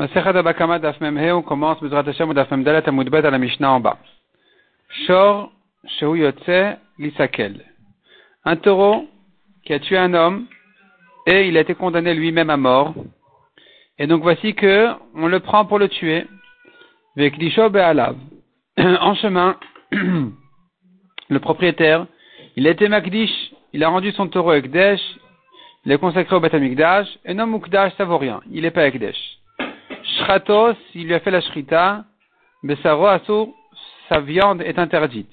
Un taureau qui a tué un homme et il a été condamné lui-même à mort. Et donc voici que on le prend pour le tuer. Vekdisho Be'alav. En chemin, le propriétaire, il a été Makdish, il a rendu son taureau Ekdesh, il est consacré au Batamikdash, et non Mukdash, ça vaut rien, il n'est pas Ekdesh. Shratos, il lui a fait la shrita, Besaro Asur, sa viande est interdite.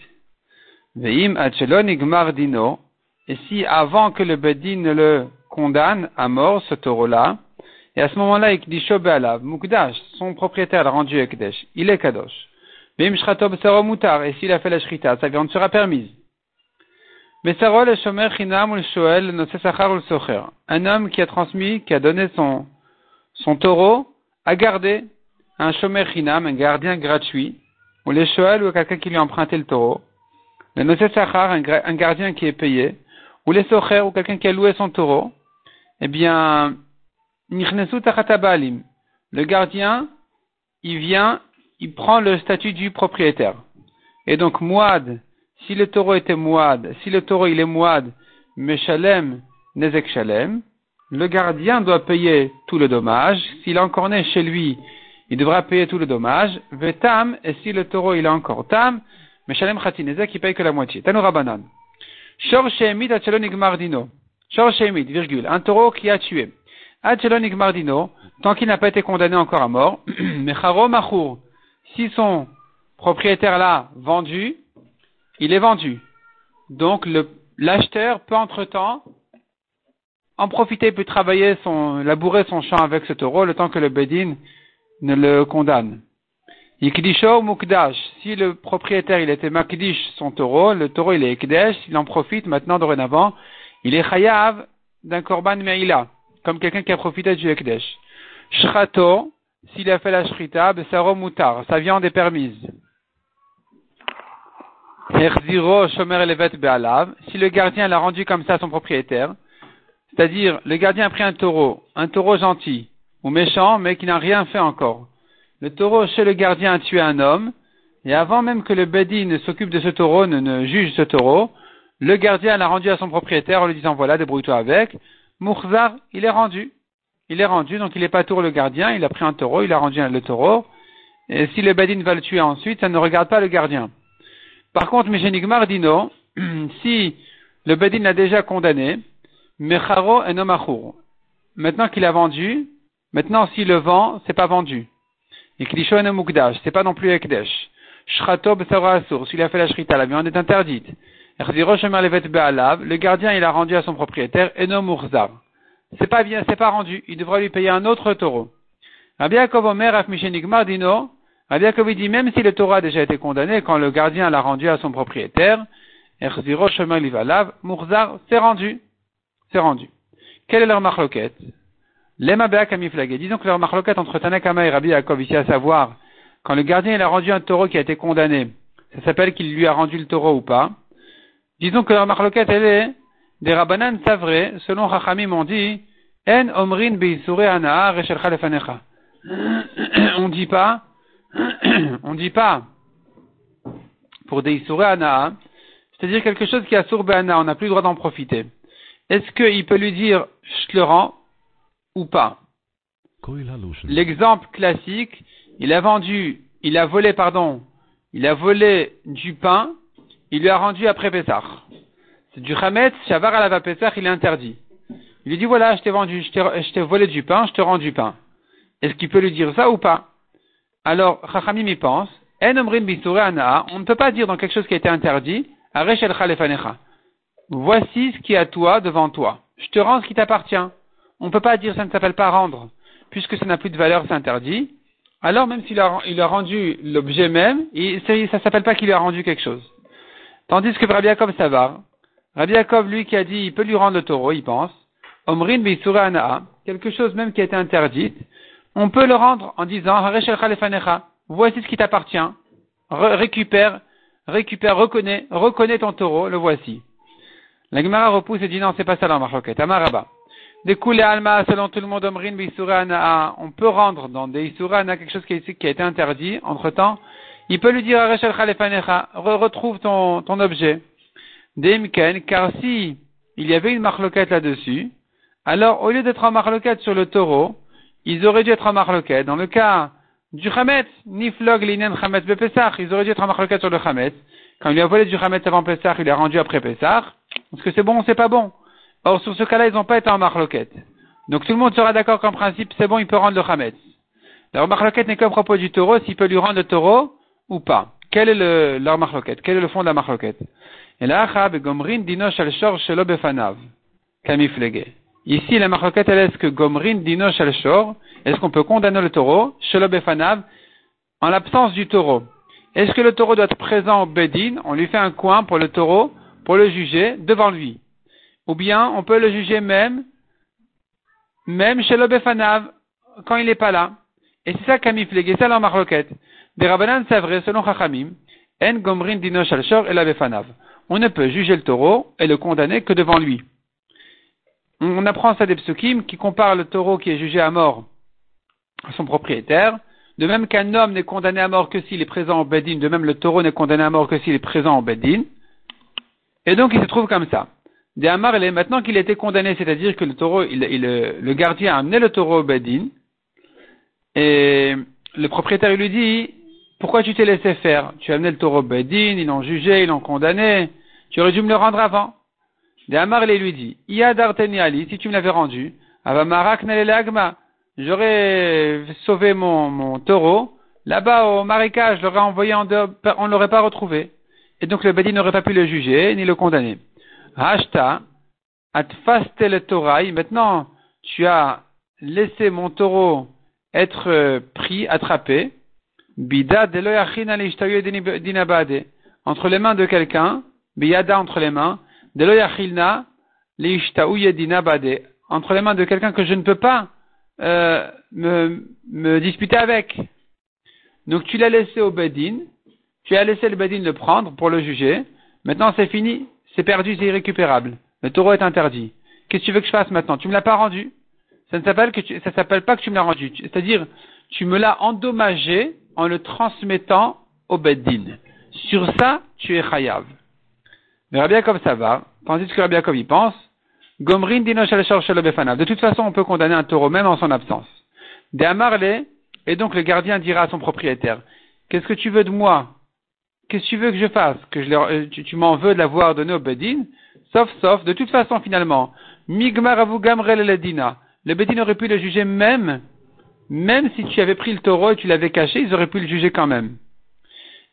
Dino, et si avant que le Bedin ne le condamne à mort, ce taureau-là, et à ce moment-là, Ikdisho Be'alav, Mukdash, son propriétaire l'a rendu Ekdesh, il est Kadosh. Veim Shrato Besaro Mutar, et s'il a fait la shrita, sa viande sera permise. Un homme qui a transmis, qui a donné son taureau, a gardé un Shomer Chinam, un gardien gratuit, ou le Shoel ou quelqu'un qui lui a emprunté le taureau. Le Nosé Sachar, un gardien qui est payé, ou les Socher ou quelqu'un qui a loué son taureau. Eh bien. Le gardien, il vient, il prend le statut du propriétaire. Et donc, Mouad, si le taureau était Mouad, si le taureau il est Mouad, Meshalem, Nezek Shalem, le gardien doit payer tout le dommage. S'il est encore né chez lui, il devra payer tout le dommage. Vetam, et si le taureau il est encore Tam, Meshalem Khatinezek, il paye que la moitié. Tanoura Banan. Shor Shemit Achelon Igmardino. Shor Shemit, virgule, un taureau qui a tué. Achelon Igmardino, tant qu'il n'a pas été condamné encore à mort, Mecharo Machour, si son propriétaire l'a vendu, il est vendu. Donc l'acheteur peut entre-temps en profiter, peut travailler son, labourer son champ avec ce taureau le temps que le Bedin ne le condamne. Ikdisho Mukdash, si le propriétaire il était Makdish son taureau, le taureau il est Ekdesh, il en profite maintenant dorénavant, il est Chayav d'un Korban Meila, comme quelqu'un qui a profité du Ekdesh. Shrato, s'il a fait la Shrita, Besaro Mutar, sa viande est permise. Si le gardien l'a rendu comme ça à son propriétaire, c'est-à-dire le gardien a pris un taureau, un taureau gentil ou méchant, mais qui n'a rien fait encore. Le taureau chez le gardien a tué un homme, et avant même que le Bedi ne s'occupe de ce taureau, ne, juge ce taureau, le gardien l'a rendu à son propriétaire en lui disant voilà, débrouille-toi avec. Mourzar, il est rendu. Il est rendu, donc il n'est pas tour le gardien, il a pris un taureau, il a rendu le taureau. Et si le Bedin va le tuer ensuite, ça ne regarde pas le gardien. Par contre, Mishenigmar dit non, si le Bedin l'a déjà condamné, Mecharo et Nomachur. Maintenant qu'il a vendu, maintenant s'il le vend, c'est pas vendu. Et Klisho Mukdash, c'est pas non plus Ekdesh. Shrato Asur, s'il a fait la shrita, la viande est interdite. Le gardien, il a rendu à son propriétaire, Eno Murzar. C'est pas bien, c'est pas rendu. Il devra lui payer un autre taureau. Rabbi Yaakov Omer, Dino, Rabbi Yaakov dit, même si le taureau a déjà été condamné, quand le gardien l'a rendu à son propriétaire, Livalav, Murzar, c'est rendu. Rendu. Quelle est leur marloquette? Lema. Disons que leur marloquette entre Tanakama et Rabbi Yaakov, ici à savoir, quand le gardien il a rendu un taureau qui a été condamné, ça s'appelle qu'il lui a rendu le taureau ou pas. Disons que leur marloquette, elle est des Rabbanan savré, selon Chachamim on dit, En omrin. On dit pas, on dit pas, pour des isure anaa, c'est-à-dire quelque chose qui a sourbe on n'a plus le droit d'en profiter. Est-ce qu'il peut lui dire, je te le rends, ou pas? L'exemple classique, il a vendu, il a volé, pardon, il a volé du pain, il lui a rendu après Pessah. C'est du Hametz, Shavar à la Pessah, il est interdit. Il lui dit, voilà, je t'ai vendu, je t'ai volé du pain, je te rends du pain. Est-ce qu'il peut lui dire ça ou pas? Alors, Chachamim y pense, on ne peut pas dire dans quelque chose qui a été interdit, Voici ce qui est à toi devant toi. Je te rends ce qui t'appartient. On ne peut pas dire ça ne s'appelle pas rendre, puisque ça n'a plus de valeur, c'est interdit. Alors, même s'il a, rendu l'objet même, ça ne s'appelle pas qu'il lui a rendu quelque chose. Tandis que Rabbi Yaakov Savar, Rabbi lui, qui a dit, il peut lui rendre le taureau, il pense, Omrin Anaa, quelque chose même qui a été interdit, on peut le rendre en disant, voici ce qui t'appartient, récupère, récupère, reconnais, reconnais ton taureau, le voici. La Gemara repousse et dit non, c'est pas ça la marloquette. Amaraba. Des coulées alma, selon tout le monde, omrin, on peut rendre dans des isurana quelque chose qui a, été interdit, entre temps. Il peut lui dire à Rachel Khalefanecha, retrouve ton, ton objet. Demken, car si il y avait une marloquette là-dessus, alors au lieu d'être en marloquette sur le taureau, ils auraient dû être en marloquette. Dans le cas du Hametz, ni flog linen Hametz Pesach, ils auraient dû être en marloquette sur le Hametz. Quand il lui a volé du Hametz avant Pesach, il l'a rendu après Pesach. Est-ce que c'est bon ou c'est pas bon? Or, sur ce cas-là, ils n'ont pas été en marloquette. Donc tout le monde sera d'accord qu'en principe, c'est bon, il peut rendre le Hametz. La marloquette n'est qu'au propos du taureau, s'il peut lui rendre le taureau ou pas. Quel est le, leur marloquette? Quel est le fond de la marloquette? Et là, Gomrin dinosh al shor shelo befanav. Ici, la marloquette, elle est-ce que Gomrin dinosh al shor, est-ce qu'on peut condamner le taureau, shelo befanav, en l'absence du taureau? Est-ce que le taureau doit être présent au Bedin? On lui fait un coin pour le taureau, pour le juger devant lui. Ou bien, on peut le juger même, chez le Befanav, quand il n'est pas là. Et c'est ça Kamifleg, et ça la marloquette. Des Rabbanan, vrai, selon Chachamim, En Gomrin Dino Shalshor et la Befanav on ne peut juger le taureau et le condamner que devant lui. On apprend ça des psukim qui compare le taureau qui est jugé à mort à son propriétaire, de même qu'un homme n'est condamné à mort que s'il est présent au Bedin, de même le taureau n'est condamné à mort que s'il est présent au Bedin. Et donc il se trouve comme ça. De Amar, maintenant qu'il a été condamné, c'est-à-dire que le taureau, le gardien a amené le taureau au Bedin, et le propriétaire lui dit, pourquoi tu t'es laissé faire? Tu as amené le taureau Bedin, ils l'ont jugé, ils l'ont condamné. Tu aurais dû me le rendre avant. De Amar lui dit, Ali, si tu me l'avais rendu, Avamarak agma. J'aurais sauvé mon, mon taureau. Là-bas, au marécage, je envoyé en dehors, on ne l'aurait pas retrouvé. Et donc le Bedin n'aurait pas pu le juger, ni le condamner. Hashta, atfastel Torah. Maintenant, tu as laissé mon taureau être euh, pris, attrapé. Bida entre les mains de quelqu'un, biyada entre les mains, entre les mains de quelqu'un que je ne peux pas euh, me, me, disputer avec. Donc tu l'as laissé au Bedin, tu as laissé le Bedin le prendre pour le juger, maintenant c'est fini, c'est perdu, c'est irrécupérable. Le taureau est interdit. Qu'est-ce que tu veux que je fasse maintenant? Tu me l'as pas rendu. Ça ne s'appelle que ça s'appelle pas que tu me l'as rendu. C'est-à-dire, tu me l'as endommagé en le transmettant au Beddin. Sur ça, tu es chayav. Mais Rabbi Yaakov, ça va. Tandis que Rabbi Yaakov, il pense, Gomrin De toute façon, on peut condamner un taureau même en son absence. De et donc le gardien dira à son propriétaire, qu'est-ce que tu veux de moi? Qu'est-ce que tu veux que je fasse? Que je euh, tu, m'en veux de l'avoir donné au Bedin? Sauf, sauf, de toute façon, finalement, Migmar avu le dina. Le Bedin aurait pu le juger même même si tu avais pris le taureau et tu l'avais caché, ils auraient pu le juger quand même.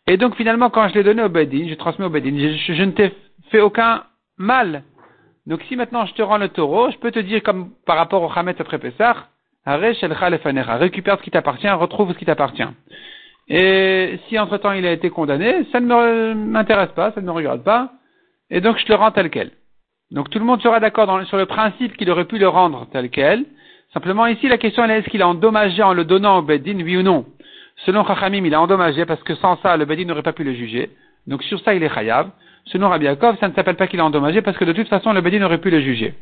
Et donc finalement, quand je l'ai donné au Bedin, je transmets au Bedin, je, ne t'ai fait aucun mal. Donc si maintenant je te rends le taureau, je peux te dire comme par rapport au Hamet après Pessah, récupère ce qui t'appartient, retrouve ce qui t'appartient. Et si entre-temps il a été condamné, ça ne m'intéresse pas, ça ne me regarde pas, et donc je le rends tel quel. Donc tout le monde sera d'accord sur le principe qu'il aurait pu le rendre tel quel, Simplement ici, la question est est-ce qu'il a endommagé en le donnant au Bedin, oui ou non? Selon Chachamim, il a endommagé parce que sans ça, le Bedin n'aurait pas pu le juger. Donc sur ça, il est chayav. Selon Rabbi Yaakov, ça ne s'appelle pas qu'il a endommagé parce que de toute façon, le Bedin n'aurait pu le juger.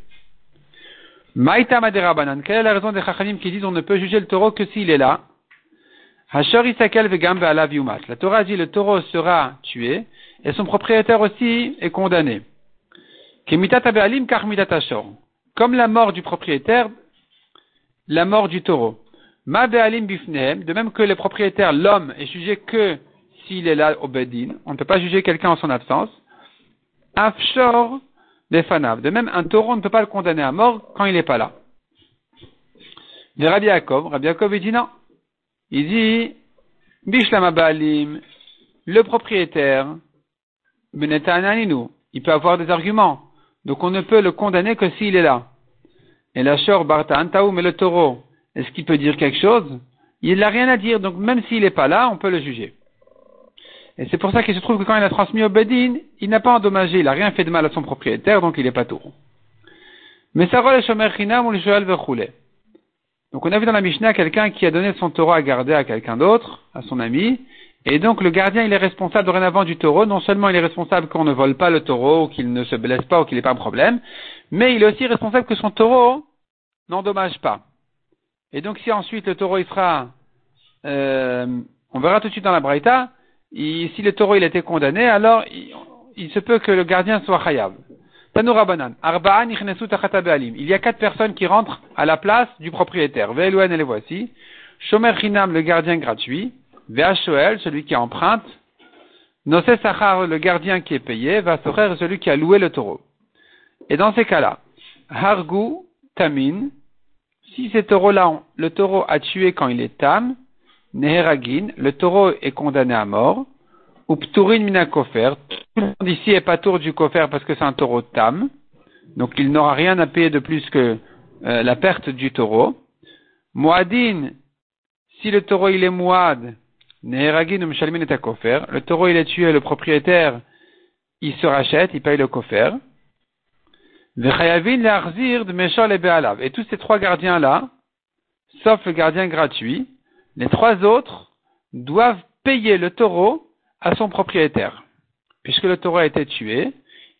Maïta Maderabanan, quelle est la raison des Chachamim qui disent on ne peut juger le taureau que s'il est là? La Torah dit le taureau sera tué et son propriétaire aussi est condamné. Comme la mort du propriétaire la mort du taureau. Ma bifnehem, de même que le propriétaire, l'homme, est jugé que s'il est là au bedin, on ne peut pas juger quelqu'un en son absence. Afshor befanav, de même un taureau, ne peut pas le condamner à mort quand il n'est pas là. Mais Rabbi Yaakov, Rabbi Yaakov, il dit non. Il dit, Bishlama Baalim, le propriétaire, il peut avoir des arguments. Donc on ne peut le condamner que s'il est là. Et la shor barta mais le taureau, est-ce qu'il peut dire quelque chose? Il n'a rien à dire, donc même s'il n'est pas là, on peut le juger. Et c'est pour ça qu'il se trouve que quand il a transmis au Bedin, il n'a pas endommagé, il n'a rien fait de mal à son propriétaire, donc il n'est pas taureau. Mais ça le shomer chinam ou le shoel Donc on a vu dans la Mishnah quelqu'un qui a donné son taureau à garder à quelqu'un d'autre, à son ami, et donc le gardien il est responsable dorénavant du taureau, non seulement il est responsable qu'on ne vole pas le taureau, qu'il ne se blesse pas ou qu'il n'ait pas un problème, mais il est aussi responsable que son taureau n'endommage pas. Et donc si ensuite le taureau il sera, euh, on verra tout de suite dans la Braïta, si le taureau il a été condamné, alors il, se peut que le gardien soit chayav. Tanoura banan. Arba'an Il y a quatre personnes qui rentrent à la place du propriétaire. Ve'elouen et les voici. Shomer Chinam, le gardien gratuit. Ve'ashoel, celui qui emprunte. Nosé Sachar, le gardien qui est payé. Vasocher, celui qui a loué le taureau. Et dans ces cas-là, Hargu, Tamin, si ce taureau-là, le taureau a tué quand il est tam, Neheragin, le taureau est condamné à mort, ou Pturin mina kofer, tout le monde ici est pas tour du kofer parce que c'est un taureau tam, donc il n'aura rien à payer de plus que euh, la perte du taureau. Moadin, si le taureau il est moad, Neheragin ou Mshalmin est à kofer, le taureau il est tué, le propriétaire, il se rachète, il paye le kofer. Et tous ces trois gardiens-là, sauf le gardien gratuit, les trois autres doivent payer le taureau à son propriétaire. Puisque le taureau a été tué,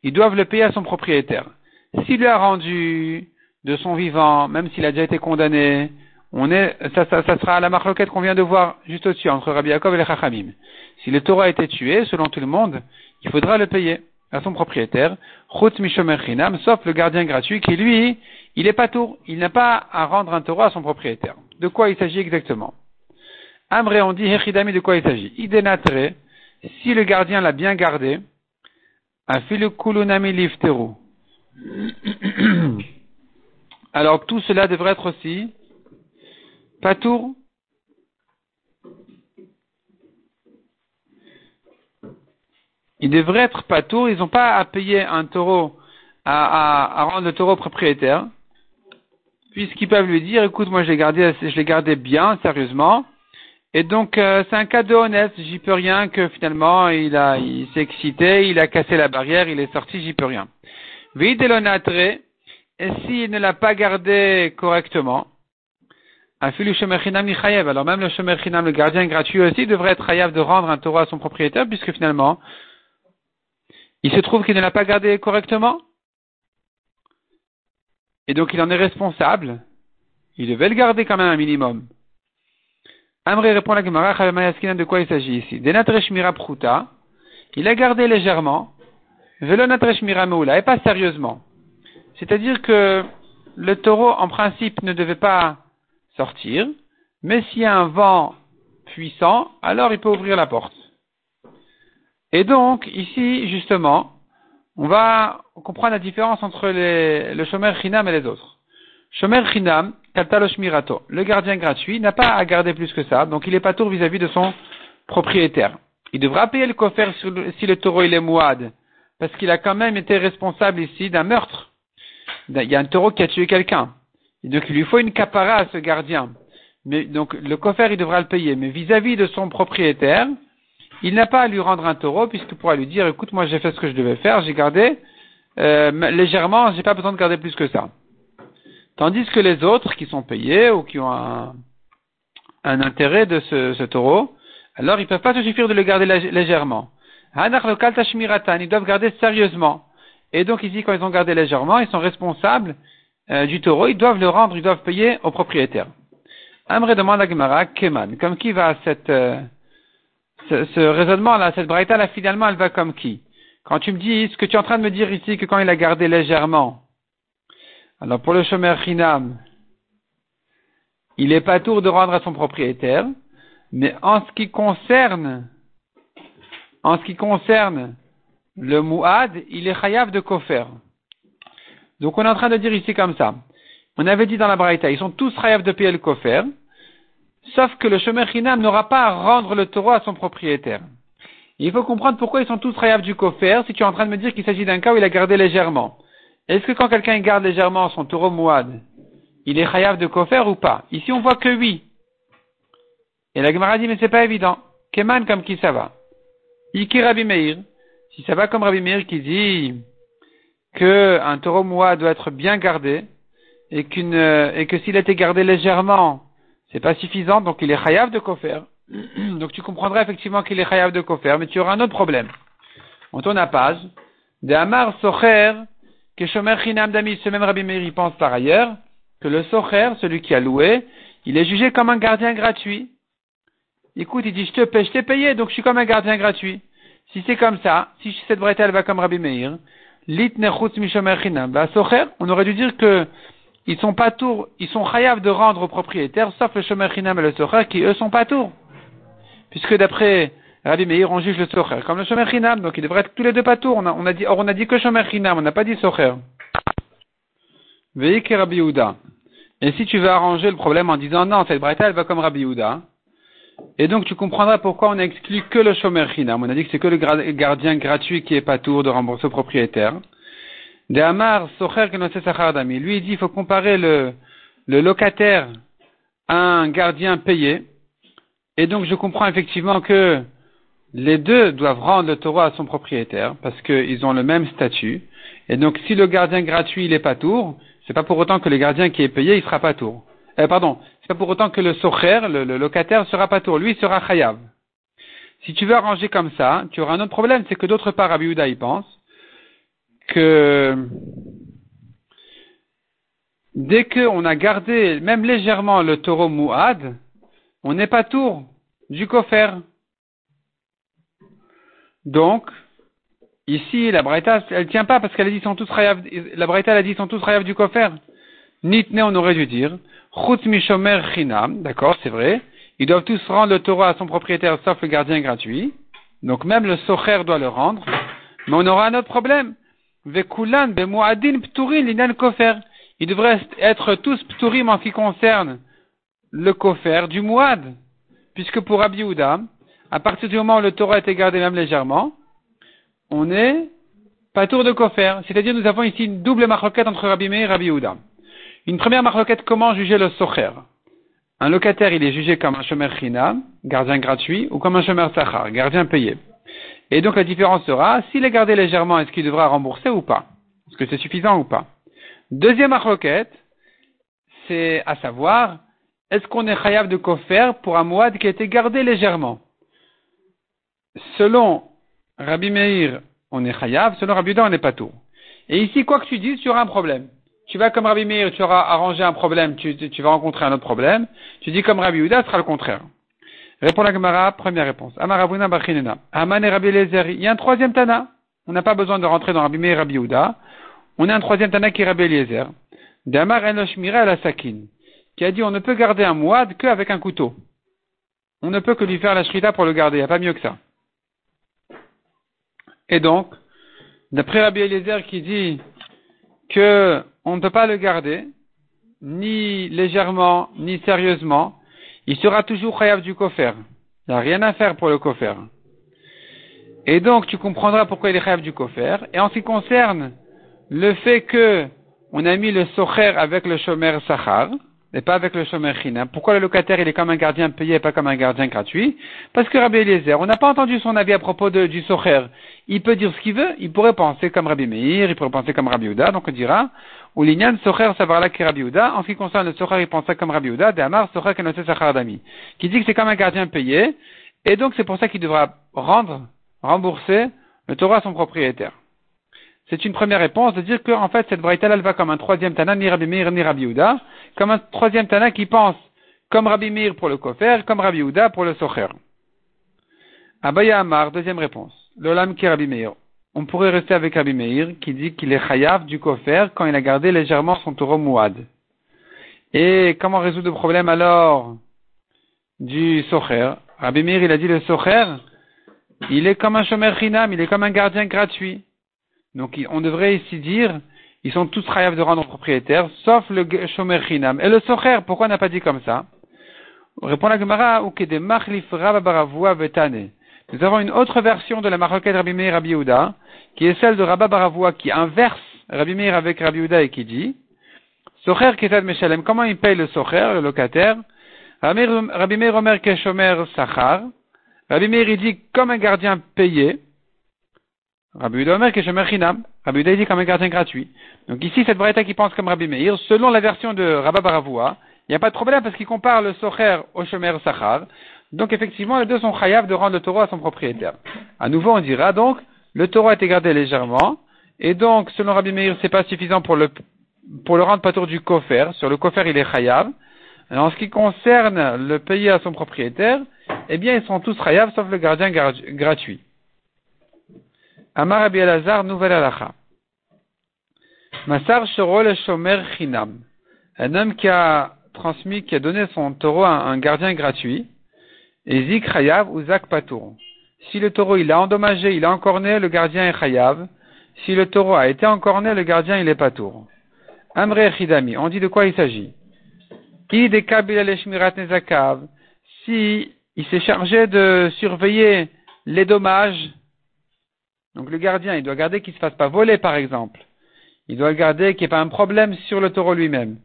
ils doivent le payer à son propriétaire. S'il a rendu de son vivant, même s'il a déjà été condamné, on est, ça, ça, ça sera la marloquette qu'on vient de voir juste au-dessus, entre Rabbi Yaakov et les Chachamim. Si le taureau a été tué, selon tout le monde, il faudra le payer à son propriétaire, sauf le gardien gratuit qui, lui, il est pas tour, il n'a pas à rendre un taureau à son propriétaire. De quoi il s'agit exactement? Amré, on dit Hechidami, de quoi il s'agit? Idénatre, si le gardien l'a bien gardé, kulunami lifteru. Alors tout cela devrait être aussi patour. Il devrait être patour, ils n'ont pas à payer un taureau, à, à, rendre le taureau propriétaire, puisqu'ils peuvent lui dire, écoute, moi je l'ai gardé, je l'ai gardé bien, sérieusement, et donc, euh, c'est un cas de honnête, j'y peux rien que finalement, il a, il s'est excité, il a cassé la barrière, il est sorti, j'y peux rien. et s'il ne l'a pas gardé correctement, alors même le shomer le gardien gratuit aussi, devrait être hayav de rendre un taureau à son propriétaire, puisque finalement, il se trouve qu'il ne l'a pas gardé correctement. Et donc, il en est responsable. Il devait le garder quand même un minimum. Amré répond à la Gemara, de quoi il s'agit ici? Denatre pruta, il a gardé légèrement, velonatre shmira meula, et pas sérieusement. C'est-à-dire que le taureau, en principe, ne devait pas sortir, mais s'il y a un vent puissant, alors il peut ouvrir la porte. Et donc, ici, justement, on va comprendre la différence entre le shomer chinam et les autres. Shomer chinam, le gardien gratuit n'a pas à garder plus que ça, donc il n'est pas tour vis-à-vis de son propriétaire. Il devra payer le coffre si le taureau est mouad, parce qu'il a quand même été responsable ici d'un meurtre. Il y a un taureau qui a tué quelqu'un. Donc il lui faut une capara à ce gardien. Mais donc le coffre il devra le payer. Mais vis-à-vis de son propriétaire, il n'a pas à lui rendre un taureau puisqu'il pourra lui dire écoute moi j'ai fait ce que je devais faire, j'ai gardé euh, légèrement, j'ai pas besoin de garder plus que ça. Tandis que les autres qui sont payés ou qui ont un, intérêt de ce, taureau, alors ils ne peuvent pas se suffire de le garder légèrement. Ils doivent garder sérieusement. Et donc ici, quand ils ont gardé légèrement, ils sont responsables euh, du taureau, ils doivent le rendre, ils doivent payer au propriétaire. Amré demande à Gemara, Keman, comme qui va cette, euh, ce, raisonnement-là, cette braïta-là, finalement, elle va comme qui? Quand tu me dis, ce que tu es en train de me dire ici, que quand il a gardé légèrement, alors pour le Shomer Chinam, il n'est pas tour de rendre à son propriétaire, mais en ce qui concerne, en ce qui concerne le Mouad, il est chayav de Kofer. Donc on est en train de dire ici comme ça. On avait dit dans la Braïta, ils sont tous chayav de payer le Kofer, sauf que le Shomer Chinam n'aura pas à rendre le taureau à son propriétaire. il faut comprendre pourquoi ils sont tous chayav du Kofer si tu es en train de me dire qu'il s'agit d'un cas où il a gardé légèrement. Est-ce que quand quelqu'un garde légèrement son taureau mouad, il est chayav de kofer ou pas? Ici, on voit que oui. Et la Gemara dit, mais c'est pas évident. Keman comme qui ça va? Iki Rabbi Meir. Si ça va comme Rabbi Meir qui dit que un taureau mouad doit être bien gardé et et que s'il a été gardé légèrement, c'est pas suffisant, donc il est chayav de kofer. donc tu comprendras effectivement qu'il est chayav de kofer, mais tu auras un autre problème. On tourne à page. De Amar Socher que Shomer Chinam Dami, ce même Rabbi Meir pense par ailleurs, que le socher, celui qui a loué, il est jugé comme un gardien gratuit. Écoute, il dit, je te paye, je t'ai payé, donc je suis comme un gardien gratuit. Si c'est comme ça, si cette vraie elle va comme Rabbi Meir, bah, on aurait dû dire que ils sont pas tours, ils sont chayav de rendre aux propriétaires, sauf le shomer chinam et le socher, qui eux sont pas tours. Puisque d'après Rabbi Meir, on juge le socher comme le shomer chinam, donc ils devraient être tous les deux pas tours. On a, on a dit, or on a dit que shomer chinam, on n'a pas dit socher. Veik Rabbi Yehuda. Et si tu veux arranger le problème en disant non, cette braïta elle va comme Rabbi Yehuda, et donc tu comprendras pourquoi on a exclu que le shomer chinam. On a dit que c'est que le gardien gratuit qui est pas tour de rembourser au propriétaire. De Amar Socher Dami. Lui il dit il faut comparer le, le locataire à un gardien payé. Et donc je comprends effectivement que les deux doivent rendre le taureau à son propriétaire parce qu'ils ont le même statut. Et donc si le gardien gratuit il est pas tour, c'est pas pour autant que le gardien qui est payé il sera pas tour. Euh, pardon, c'est pas pour autant que le socher, le, locataire, sera pas tour. Lui, sera chayav. Si tu veux arranger comme ça, tu auras un autre problème, c'est que d'autre part, Abiouda y pense que dès qu'on a gardé même légèrement le taureau mouad, on n'est pas tour du kofer. Donc, ici, la Braïta, elle tient pas parce qu'elle a dit sont tous la Braïta, elle a dit sont tous rayav du kofer. Nitne, on aurait dû dire, Chutz mishomer chinam, d'accord, c'est vrai. Ils doivent tous rendre le taureau à son propriétaire, sauf le gardien gratuit. Donc même le socher doit le rendre. Mais on aura un autre problème. Vekulan bemuadin pturin linan kofer. Ils devraient être tous pturim en ce qui concerne le kofer du muad. Puisque pour Rabbi à partir du moment où le a été gardé même légèrement, on est pas tour de kofer. C'est-à-dire nous avons ici une double marquette entre Rabbi Meir et Rabbi une première marloquette, comment juger le socher? Un locataire, il est jugé comme un chômeur china, gardien gratuit, ou comme un chômeur sachar, gardien payé. Et donc la différence sera, s'il est gardé légèrement, est-ce qu'il devra rembourser ou pas? Est-ce que c'est suffisant ou pas? Deuxième marloquette, c'est à savoir, est-ce qu'on est chayav de kofer pour un moad qui a été gardé légèrement? Selon Rabbi Meir, on est chayav, selon Rabbi Uda, on n'est pas tout. Et ici, quoi que tu dises, tu auras un problème tu vas comme Rabbi Meir, tu auras arrangé un problème, tu, vas rencontrer un autre problème. Tu dis comme Rabbi Yehuda, ce sera le contraire. Réponds la Gemara, première réponse. Bachinena. Aman et Rabbi Eliezer. Il y a un troisième Tana. On n'a pas besoin de rentrer dans Rabbi Meir Rabbi Yehuda. On a un troisième Tana qui est Rabbi Eliezer. Damar Enoshmira la Sakin. Qui a dit on ne peut garder un moad qu'avec un couteau. On ne peut que lui faire la shrita pour le garder. Il n'y a pas mieux que ça. Et donc, d'après Rabbi Eliezer qui dit que on ne peut pas le garder, ni légèrement, ni sérieusement, il sera toujours chayav du kofer. Il n'y a rien à faire pour le kofer. Et donc, tu comprendras pourquoi il est chayav du kofer. Et en ce qui concerne le fait que on a mis le socher avec le shomer sachar, et pas avec le shomer china. Pourquoi le locataire, il est comme un gardien payé et pas comme un gardien gratuit? Parce que Rabbi Eliezer, on n'a pas entendu son avis à propos du socher. Il peut dire ce qu'il veut, il pourrait penser comme Rabbi Meir, il pourrait penser comme Rabbi Uda, donc on dira, ou l'ignan socher savarla ki Rabbi Uda, en ce qui concerne le socher, il pensait comme Rabbi Uda, de Amar socher kenote sachar dami. Qui dit que c'est comme un gardien payé, et donc c'est pour ça qu'il devra rendre, rembourser le Torah à son propriétaire. C'est une première réponse de dire que, en fait, cette braïta elle va comme un troisième Tana, ni Rabbi Meir, ni Rabbi comme un troisième Tana qui pense comme Rabbi Meir pour le Kofer, comme Rabbi Uda pour le Socher. Abaya Amar, deuxième réponse. L'Olam qui Rabbi Meir. On pourrait rester avec Rabbi Meir, qui dit qu'il est chayav du Kofer quand il a gardé légèrement son taureau mouad. Et comment résoudre le problème alors du Socher? Rabbi Meir, il a dit le Socher, il est comme un shomer chinam, il est comme un gardien gratuit. Donc on devrait ici dire, ils sont tous chayav de rendre propriétaire, sauf le shomer chinam. Et le socher, pourquoi n'a pas dit comme ça? Répond la Gemara, ou des vetane. Nous avons une autre version de la maroquette Rabbi Meir Rabbi Yehuda, qui est celle de Rabba Baravua, qui inverse Rabbi Meir avec Rabbi Yehuda et qui dit, Socher Ketad Meshalem, comment il paye le Socher, le locataire? Rabbi Meir Omer Keshomer Sachar. Rabbi Meir il dit comme un gardien payé. Rabbi Yehuda Omer Keshomer Chinam. Rabbi Yehuda dit comme un gardien gratuit. Donc ici, cette variété qui pense comme Rabbi Meir, selon la version de Rabba Baravua, il n'y a pas de problème parce qu'il compare le Socher au Shomer Sachar. Donc effectivement, les deux sont chayav de rendre le taureau à son propriétaire. À nouveau, on dira donc, le taureau a été gardé légèrement, et donc, selon Rabbi Meir, c'est pas suffisant pour le pour le rendre patour du kofer. Sur le kofer, il est chayav. en ce qui concerne le payer à son propriétaire, eh bien, ils sont tous chayav, sauf le gardien gratuit. Amar Abi Elazar, nouvelle alacha. Masar Shorol Shomer Chinam. Un homme qui a transmis, qui a donné son taureau à un gardien gratuit. Et Zik Chayav ou Zak Patour. Si le taureau il a endommagé, il a encorné, le gardien est Chayav. Si le taureau a été encorné, le gardien il est Patour. Amre Chidami. On dit de quoi il s'agit. Si il s'est chargé de surveiller les dommages, donc le gardien, il doit garder qu'il ne se fasse pas voler, par exemple. Il doit garder qu'il n'y ait pas un problème sur le taureau lui-même.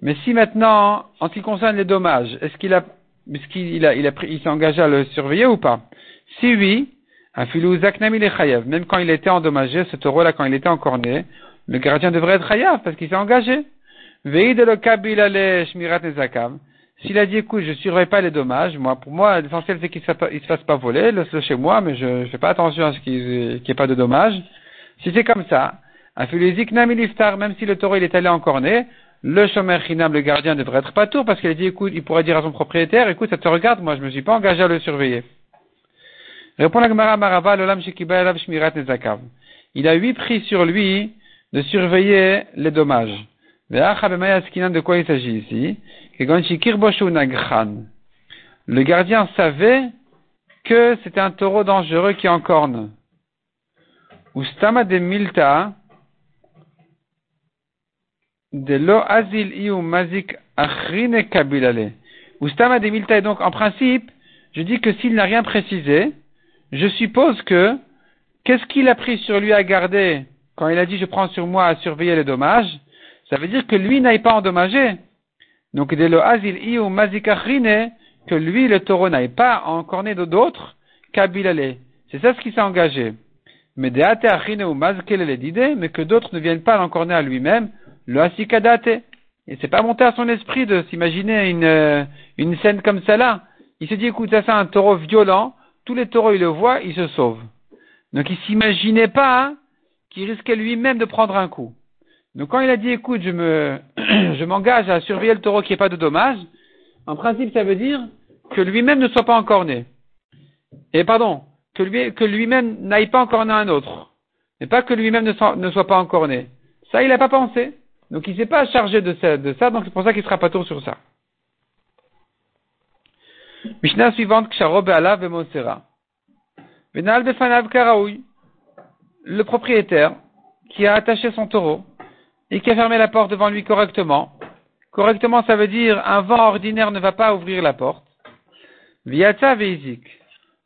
Mais si maintenant, en ce qui concerne les dommages, est-ce qu'il a, est-ce qu'il a, il a pris, il s'est engagé à le surveiller ou pas? Si oui, un filou chayav. Même quand il était endommagé, ce taureau-là, quand il était encorné, le gardien devrait être chayav parce qu'il s'est engagé. Veille de le shmirat s'il a dit, écoute, je ne surveille pas les dommages, moi, pour moi, l'essentiel, c'est qu'il ne se, fasse pas voler, laisse-le chez moi, mais je ne fais pas attention à ce qu'il n'y ait pas de dommages. Si c'est comme ça, un même si le taureau, il est allé en cornet, le shomer chinam, le gardien, devrait être pas tour, parce qu'il a dit, écoute, il pourrait dire à son propriétaire, écoute, ça te regarde, moi, je ne me suis pas engagé à le surveiller. Il a huit prix sur lui de surveiller les dommages. De quoi il s'agit ici? Le gardien savait que c'était un taureau dangereux qui en corne. Ustama de milta de lo azil iu mazik achrine kabilale. Ustama de milta, et donc en principe, je dis que s'il n'a rien précisé, je suppose que qu'est-ce qu'il a pris sur lui à garder quand il a dit je prends sur moi à surveiller les dommages, ça veut dire que lui n'aille pas endommagé. Donc, de lo azil iu mazikachrine, que lui, le taureau, n'aille pas encorné d'autres qu'abilale. C'est ça ce qui s'est engagé. Mais de ate achrine ou mazkelele mais que d'autres ne viennent pas l'encorner à lui-même, le asikadate. Et c'est pas monté à son esprit de s'imaginer une, euh, une scène comme celle-là. Il se dit, écoute, ça c'est un taureau violent, tous les taureaux, il le voient, il se sauve. Donc il s'imaginait pas hein, qu'il risquait lui-même de prendre un coup. Donc quand il a dit écoute, je me, je m'engage à surveiller le taureau qui ait pas de dommages, en principe ça veut dire que lui-même ne soit pas encore né. Et pardon, que lui, que lui-même n'aille pas encore né un autre. Mais pas que lui-même ne soit, ne pas encore né. Ça, il n'a pas pensé. Donc il s'est pas chargé de ça, de ça donc c'est pour ça qu'il sera pas tour sur ça. Mishnah suivante. Le propriétaire qui a attaché son taureau et qui a fermé la porte devant lui correctement. Correctement, ça veut dire un vent ordinaire ne va pas ouvrir la porte. Viata veizik.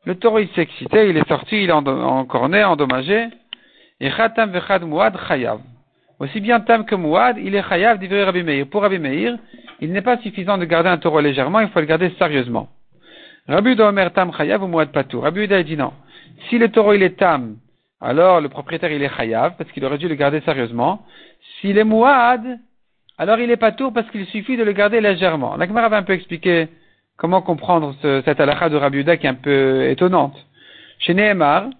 Le taureau il s'est excité, il est sorti, il est encorné, endommagé. Et khatam vechad muad chayav. Aussi bien tam que muad, il est chayav d'ivrer Rabbi Meir. Pour Rabbi Meir, il n'est pas suffisant de garder un taureau légèrement, il faut le garder sérieusement. Rabbi Omer tam chayav ou muad patou. Rabbi Uda dit non. Si le taureau il est tam, alors le propriétaire il est chayav parce qu'il aurait dû le garder sérieusement. S'il est mouad, alors il est pas tout parce qu'il suffit de le garder légèrement. La Gemara va un peu expliquer comment comprendre ce, cette halakha de Rabbi qui est un peu étonnante. Chez Nehemar,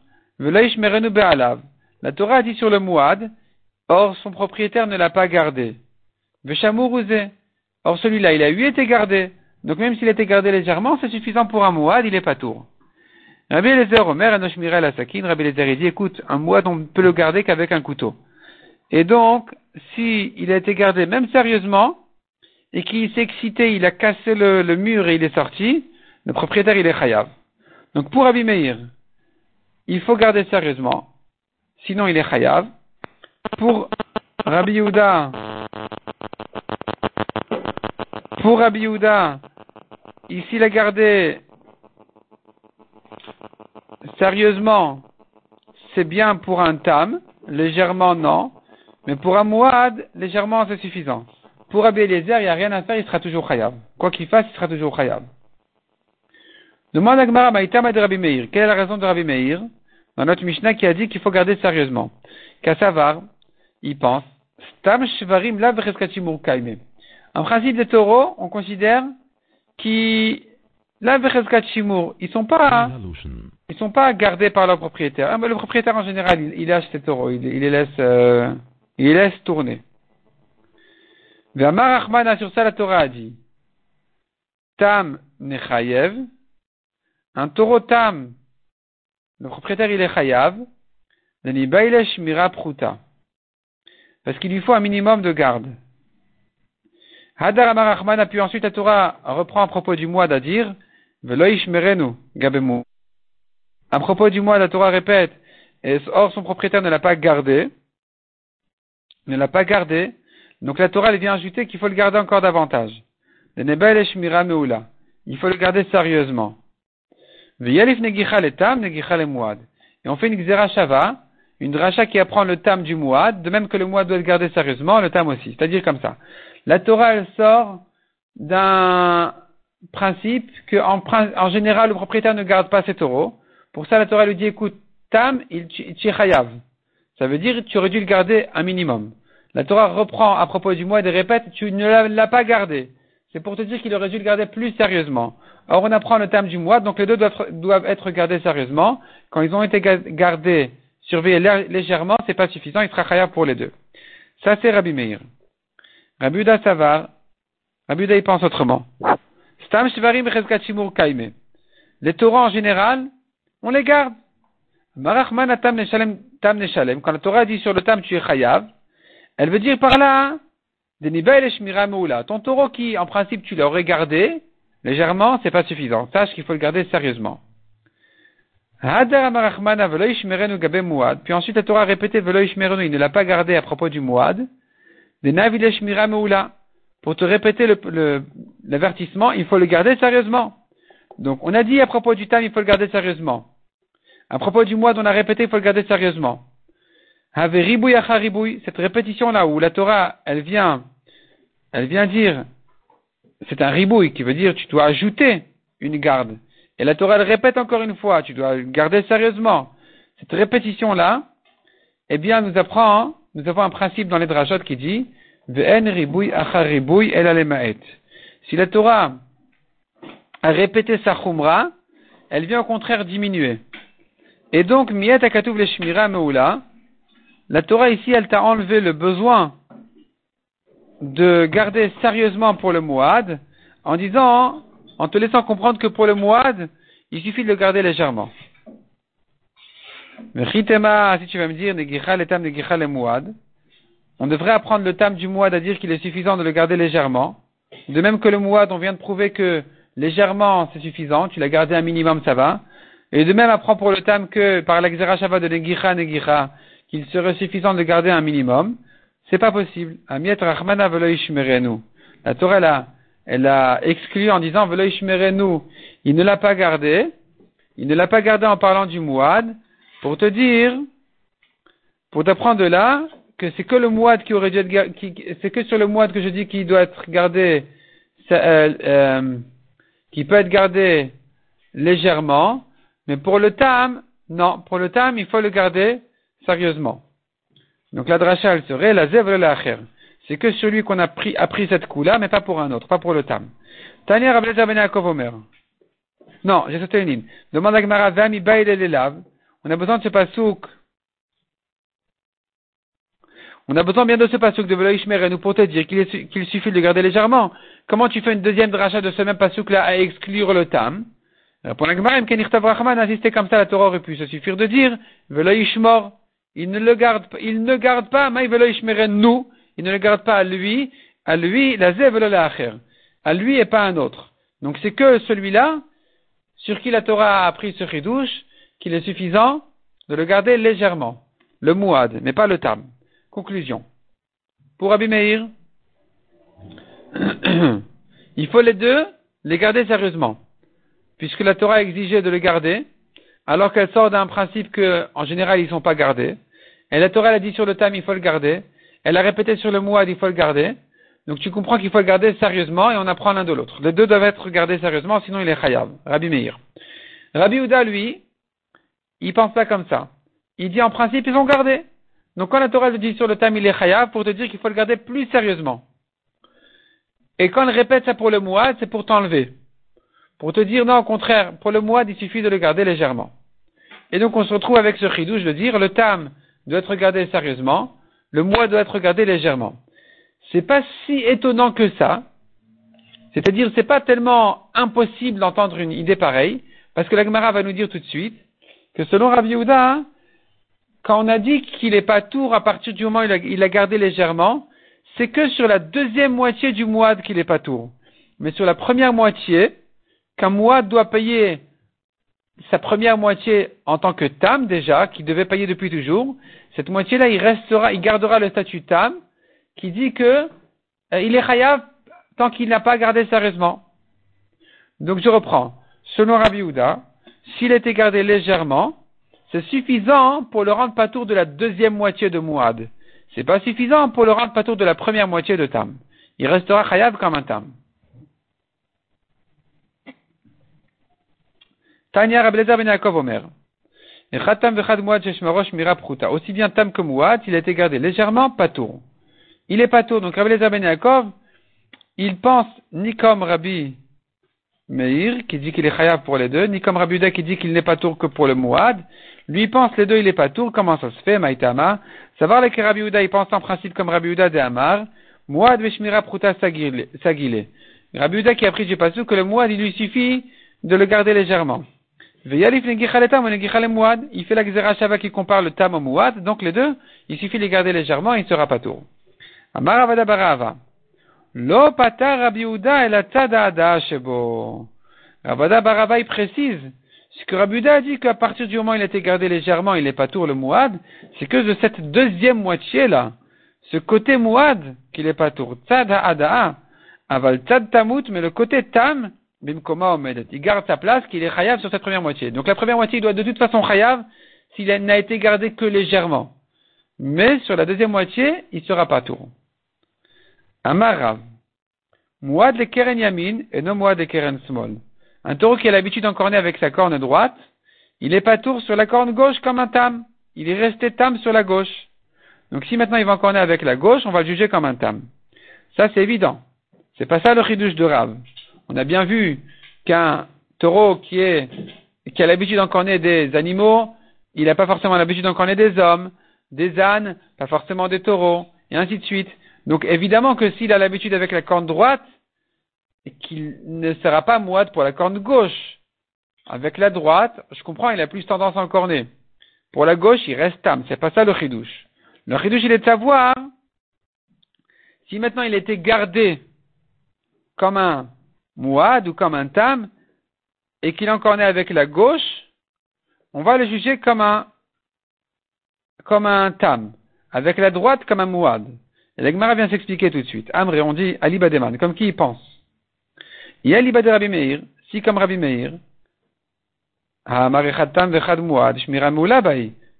la Torah a dit sur le mouad, or son propriétaire ne l'a pas gardé. Or celui-là, il a eu été gardé. Donc même s'il était gardé légèrement, c'est suffisant pour un mouad, il est pas tour. Rabbi Eliezer Omer, Anoshmirel Sakin, Rabbi Eliezer, dit, écoute, un mouad, on ne peut le garder qu'avec un couteau. Et donc, s'il il a été gardé même sérieusement, et qu'il s'est excité, il a cassé le, mur et il est sorti, le propriétaire il est chayav. Donc pour Rabbi Meir, il faut garder sérieusement, sinon il est chayav. Pour Rabbi Yehuda, pour Rabbi Yehuda, ici il a gardé sérieusement, c'est bien pour un tam, légèrement non, mais pour un mouad, légèrement, c'est suffisant. Pour Rabbi Eliezer, il n'y a rien à faire, il sera toujours khayab. Quoi qu'il fasse, il sera toujours khayab. Demande à Gmara Maïtama de Rabbi Meir. Quelle est la raison de Rabbi Meir? Dans notre Mishnah qui a dit qu'il faut garder sérieusement. Kassavar, il pense, Stam Shvarim la En principe des taureaux, on considère qu'ils la ils sont pas, ils sont pas gardés par leur propriétaire. Ah, le propriétaire en général, il, il lâche ses taureaux, il, les laisse, euh, il laisse tourner. Achmana sur ça la Torah a dit, Tam nechayev, un taureau tam, le propriétaire il est chayav, mira pruta. Parce qu'il lui faut un minimum de garde. Hadar Amar Achman a pu ensuite la Torah reprend à propos du mois dire, Veloish merenu gabemu. À propos du mois, la Torah répète, et or son propriétaire ne l'a pas gardé, ne l'a pas gardé, donc la Torah elle vient ajouter qu'il faut le garder encore davantage. Il faut le garder sérieusement. Et on fait une xerashava, une dracha qui apprend le tam du muad, de même que le muad doit le garder sérieusement, le tam aussi. C'est-à-dire comme ça. La Torah elle sort d'un principe que en, général le propriétaire ne garde pas ses taureaux. Pour ça la Torah lui dit écoute, tam il chayav. Ça veut dire tu aurais dû le garder un minimum. La Torah reprend à propos du mois et répète, tu ne l'as pas gardé. C'est pour te dire qu'il aurait dû le garder plus sérieusement. Or, on apprend le terme du mois, donc les deux doivent, être gardés sérieusement. Quand ils ont été gardés, surveillés légèrement, c'est pas suffisant, il sera khayab pour les deux. Ça, c'est Rabbi Meir. Rabbi Uda Savar, Rabbi il pense autrement. Stam Shvarim Kaime. Les Torahs en général, on les garde. Marachman Tam Neshalem, quand la Torah dit sur le tam tu es chayav, elle veut dire par là, ton taureau qui, en principe, tu l'aurais gardé, légèrement, c'est pas suffisant. Sache qu'il faut le garder sérieusement. Puis ensuite, la Torah a répété, il ne l'a pas gardé à propos du Mouad. Pour te répéter l'avertissement, il faut le garder sérieusement. Donc, on a dit à propos du Tam, il faut le garder sérieusement. À propos du Mouad, on a répété, il faut le garder sérieusement cette répétition-là où la Torah, elle vient, elle vient dire, c'est un ribouille qui veut dire tu dois ajouter une garde. Et la Torah, elle répète encore une fois, tu dois garder sérieusement. Cette répétition-là, eh bien, nous apprend, nous avons un principe dans les drajot qui dit, Si la Torah a répété sa chumra, elle vient au contraire diminuer. Et donc, miyet akatuv le shmira meula, la Torah ici, elle t'a enlevé le besoin de garder sérieusement pour le Mouad, en disant, en te laissant comprendre que pour le Mouad, il suffit de le garder légèrement. Mais si tu vas me dire, le Mouad, on devrait apprendre le tam du Mouad à dire qu'il est suffisant de le garder légèrement. De même que le Mouad, on vient de prouver que légèrement c'est suffisant, tu l'as gardé un minimum, ça va. Et de même apprend pour le tam que par l'exerashava de Negicha Negicha, qu'il serait suffisant de garder un minimum, c'est pas possible. Amiet Rachmana La Torah, a, elle a exclu en disant nous. Il ne l'a pas gardé. Il ne l'a pas gardé en parlant du Mouad pour te dire, pour t'apprendre de là, que c'est que le Mouad qui aurait dû être, c'est que sur le Mouad que je dis qu'il doit être gardé, euh, euh, qui peut être gardé légèrement, mais pour le Tam, non, pour le Tam, il faut le garder sérieusement. Donc la dracha, elle serait la zèvre la C'est que celui qu'on a pris, cette coup-là, mais pas pour un autre, pas pour le tam. Tania Rabbezer ben Yaakov Omer. Non, j'ai sauté une ligne. Demande à Gmara, Vami Baïl On a besoin de ce pasouk. On a besoin bien de ce pasouk de Veloishmer nous pour te dire qu'il suffit de le garder légèrement. Comment tu fais une deuxième dracha de ce même pasouk-là à exclure le tam? Pour la Gemara, Rahman, insister comme ça, la Torah aurait pu se suffire de dire, Veloishmor, il ne le garde il ne garde pas, nous, il ne le garde pas à lui, à lui, la à lui et pas à un autre. Donc c'est que celui-là, sur qui la Torah a appris ce chidouche, qu'il est suffisant de le garder légèrement. Le mouad, mais pas le tam. Conclusion. Pour Abimeir, il faut les deux les garder sérieusement. Puisque la Torah exigé de le garder, alors qu'elle sort d'un principe que, en général, ils ne sont pas gardés. Et la Torah, a dit sur le tam, il faut le garder. Elle a répété sur le mouad, il faut le garder. Donc tu comprends qu'il faut le garder sérieusement et on apprend l'un de l'autre. Les deux doivent être gardés sérieusement, sinon il est chayav. Rabbi Meir. Rabbi Ouda, lui, il pense pas comme ça. Il dit en principe, ils vont garder. Donc quand la Torah dit sur le tam, il est chayav, pour te dire qu'il faut le garder plus sérieusement. Et quand elle répète ça pour le mouad, c'est pour t'enlever. Pour te dire non, au contraire, pour le mouad, il suffit de le garder légèrement. Et donc on se retrouve avec ce chidouche de dire le tam, doit être regardé sérieusement, le mois doit être regardé légèrement. c'est pas si étonnant que ça. C'est-à-dire, c'est pas tellement impossible d'entendre une idée pareille, parce que la Gemara va nous dire tout de suite que selon Rabbi Yehuda, quand on a dit qu'il est pas tour à partir du moment où il a, gardé légèrement, c'est que sur la deuxième moitié du mois qu'il est pas tour. Mais sur la première moitié, qu'un mois doit payer sa première moitié en tant que tam déjà, qui devait payer depuis toujours, cette moitié-là, il restera, il gardera le statut tam, qui dit que euh, il est chayav tant qu'il n'a pas gardé sérieusement. Donc je reprends. Selon Rabbi Houda, s'il était gardé légèrement, c'est suffisant pour le rendre patour de la deuxième moitié de Mouad. C'est pas suffisant pour le rendre patour de la première moitié de Tam. Il restera chayav comme un Tam. Tanya Rablezer ben Yaakov Omer. Aussi bien Tam que Mouad, il a été gardé légèrement patour. Il est patour, donc Rablezer ben Yaakov, il pense ni comme Rabbi Meir, qui dit qu'il est chayav pour les deux, ni comme Rabbi Uda qui dit qu'il n'est pas tour que pour le Mouad. Lui pense les deux, il n'est pas tour. Comment ça se fait, Maïtama? Savoir que Rabbi Uda, il pense en principe comme Rabbi Uda de Amar. Mouad veshmira pruta sagile. Rabbi Uda qui a pris du passou que le Mouad, il lui suffit de le garder légèrement. Il fait la Gzera Shava qui compare le tam au Mouad, donc les deux, il suffit de les garder légèrement, il ne sera pas tour. Barava. Lo patar Rabbi Uda et la tada shebo. Rabada Barava, il précise, ce que Rabbi Uda a dit qu'à partir du moment où il a été gardé légèrement, il n'est pas tour le Mouad, c'est que de cette deuxième moitié-là, ce côté Mouad, qu'il n'est pas tour. Tzad ha'ada'a, aval tzad tamut, mais le côté tam. Il garde sa place, qu'il est chayav sur cette première moitié. Donc la première moitié, il doit de toute façon chayav s'il n'a été gardé que légèrement. Mais sur la deuxième moitié, il sera pas tour. Amarav. Mouad le keren yamin et non mouad le keren small. Un taureau qui a l'habitude d'encorner avec sa corne droite, il est pas tour sur la corne gauche comme un tam. Il est resté tam sur la gauche. Donc si maintenant il va encorner avec la gauche, on va le juger comme un tam. Ça c'est évident. C'est pas ça le ridouche de Rav. On a bien vu qu'un taureau qui est, qui a l'habitude d'encorner des animaux, il n'a pas forcément l'habitude d'encorner des hommes, des ânes, pas forcément des taureaux, et ainsi de suite. Donc évidemment que s'il a l'habitude avec la corne droite, qu'il ne sera pas moite pour la corne gauche. Avec la droite, je comprends, il a plus tendance à encorner. Pour la gauche, il reste tam. C'est pas ça le chidouche. Le chidouche, il est de savoir si maintenant il était gardé comme un mouad ou comme un tam, et qu'il encornait avec la gauche, on va le juger comme un, comme tam. Avec la droite, comme un mouad. Et l'Egmara vient s'expliquer tout de suite. Amré, on dit Ali Bademan, comme qui y pense? Il y a l'Iba de Rabbi Meir, si comme Rabbi Meir,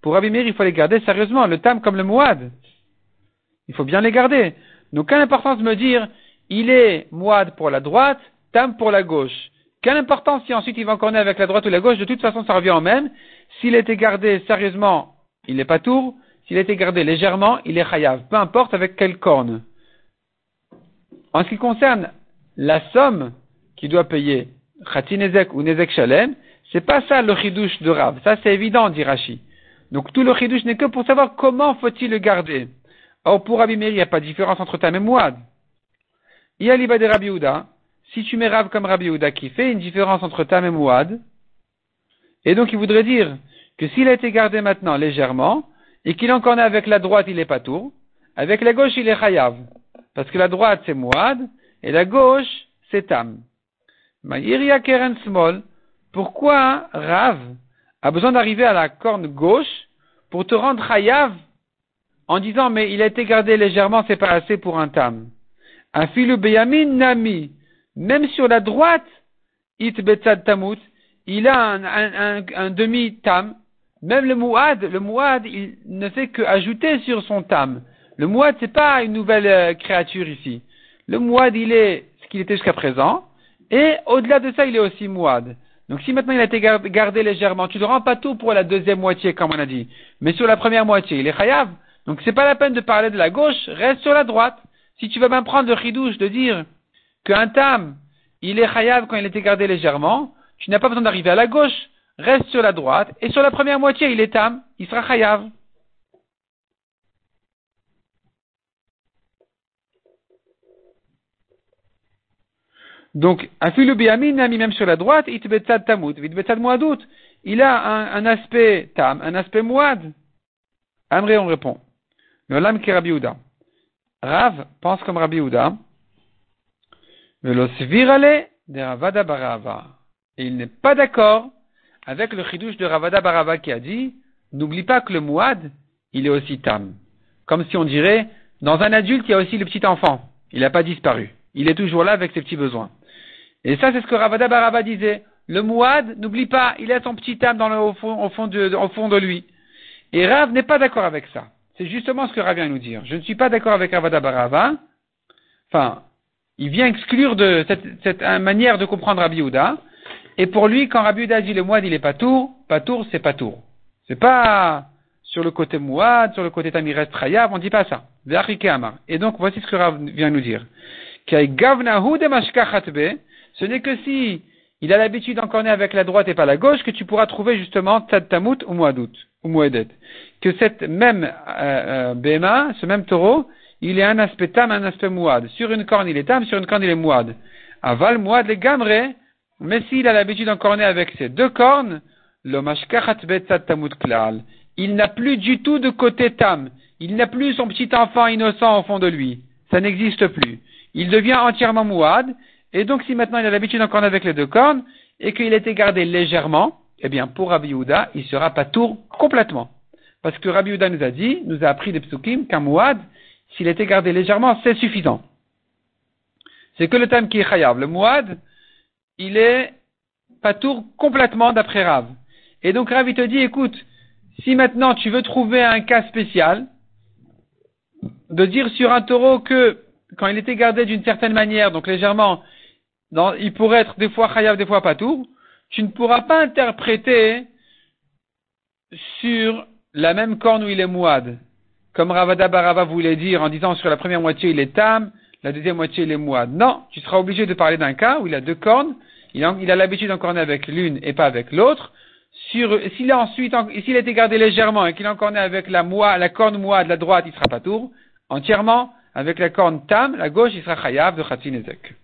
pour Rabbi Meir, il faut les garder sérieusement, le tam comme le mouad. Il faut bien les garder. Donc, quelle importance de me dire, il est mouad pour la droite, tam pour la gauche. Quelle importance si ensuite il va encore avec la droite ou la gauche, de toute façon ça revient au même. S'il était gardé sérieusement, il n'est pas tour. S'il était gardé légèrement, il est chayav. Peu importe avec quelle corne. En ce qui concerne la somme qui doit payer Khatinezek ou Nezek Shalem, c'est pas ça le chidouche de Rav. Ça c'est évident, dit Rashi. Donc tout le chidouche n'est que pour savoir comment faut-il le garder. Or pour Rabbi Meir, il n'y a pas de différence entre Tam et Mouad. Il y a l'Iba de Rabbi Houda. Si tu mets Rav comme Rabbi Houda qui fait une différence entre Tam et Mouad, et donc il voudrait dire que s'il a été gardé maintenant légèrement, et qu'il en connaît avec la droite, il est pas avec la gauche, il est chayav. Parce que la droite, c'est Mouad, et la gauche, c'est Tam. Maïria Keren Small, pourquoi Rav a besoin d'arriver à la corne gauche pour te rendre chayav en disant mais il a été gardé légèrement, c'est pas assez pour un tam? Un filu beyamin nami, même sur la droite, it betzad tamut, il a un, un, demi tam. Même le muad, le muad, il ne fait que ajouter sur son tam. Le muad, c'est pas une nouvelle euh, créature ici. Le muad, il est ce qu'il était jusqu'à présent. Et au-delà de ça, il est aussi mouad. Donc si maintenant il a été gardé légèrement, tu ne rends pas tout pour la deuxième moitié, comme on a dit. Mais sur la première moitié, il est chayav. Donc c'est pas la peine de parler de la gauche, reste sur la droite. Si tu veux bien prendre le de dire qu'un tam, il est chayav quand il est écarté légèrement, tu n'as pas besoin d'arriver à la gauche, reste sur la droite, et sur la première moitié, il est tam, il sera chayav. Donc, afilu biamin a même sur la droite, tamut. Il a un, aspect tam, un aspect moad. Amré, on répond. Le lame qui Rav pense comme Rabbi Houda. Et il n'est pas d'accord avec le chidouche de Ravada Barava qui a dit, n'oublie pas que le mouad, il est aussi tam. Comme si on dirait, dans un adulte, il y a aussi le petit enfant. Il n'a pas disparu. Il est toujours là avec ses petits besoins. Et ça, c'est ce que Ravada Barava disait. Le mouad, n'oublie pas, il a son petit âme dans le, au, fond, au fond de lui. Et Rav n'est pas d'accord avec ça. C'est justement ce que Rav vient nous dire. Je ne suis pas d'accord avec Ravada Barava. Enfin, il vient exclure de cette, cette manière de comprendre Rabbi Yehuda. Et pour lui, quand Rabbi Yehuda dit le mouad, il est pas tour, pas tour, c'est pas tour. C'est pas sur le côté mouad, sur le côté tamires trayav, on dit pas ça. Et donc, voici ce que Rav vient nous dire. Ce n'est que si il a l'habitude d'encorner avec la droite et pas la gauche que tu pourras trouver justement tzad tamut ou muadout, ou. Que cette même euh, euh, ce même taureau, il est un aspect tam, un aspect mouad. Sur une corne il est tam, sur une corne il est mouad. Aval mouad les gamre, mais s'il a l'habitude d'encorner avec ses deux cornes, il n'a plus du tout de côté tam. Il n'a plus son petit enfant innocent au fond de lui. Ça n'existe plus. Il devient entièrement mouad. Et donc, si maintenant il a l'habitude d'encorner avec les deux cornes, et qu'il était gardé légèrement, eh bien, pour Rabbi Yehuda, il sera pas tour complètement. Parce que Rabbi Yehuda nous a dit, nous a appris des psukim, qu'un mouad, s'il était gardé légèrement, c'est suffisant. C'est que le tam qui est chayav. Le mouad, il est pas tour complètement d'après Rav. Et donc Rav, il te dit, écoute, si maintenant tu veux trouver un cas spécial, de dire sur un taureau que quand il était gardé d'une certaine manière, donc légèrement, il pourrait être des fois chayav, des fois pas tout, tu ne pourras pas interpréter sur la même corne où il est mouad. Comme Ravada Barava voulait dire en disant sur la première moitié il est tam, la deuxième moitié il est mouad. Non, tu seras obligé de parler d'un cas où il a deux cornes, il a, l'habitude d'encorner avec l'une et pas avec l'autre. S'il a ensuite, s'il a été gardé légèrement et qu'il a avec la moua, la corne moua de la droite, il sera pas tour. Entièrement, avec la corne tam, la gauche, il sera chayav de Khatinezek.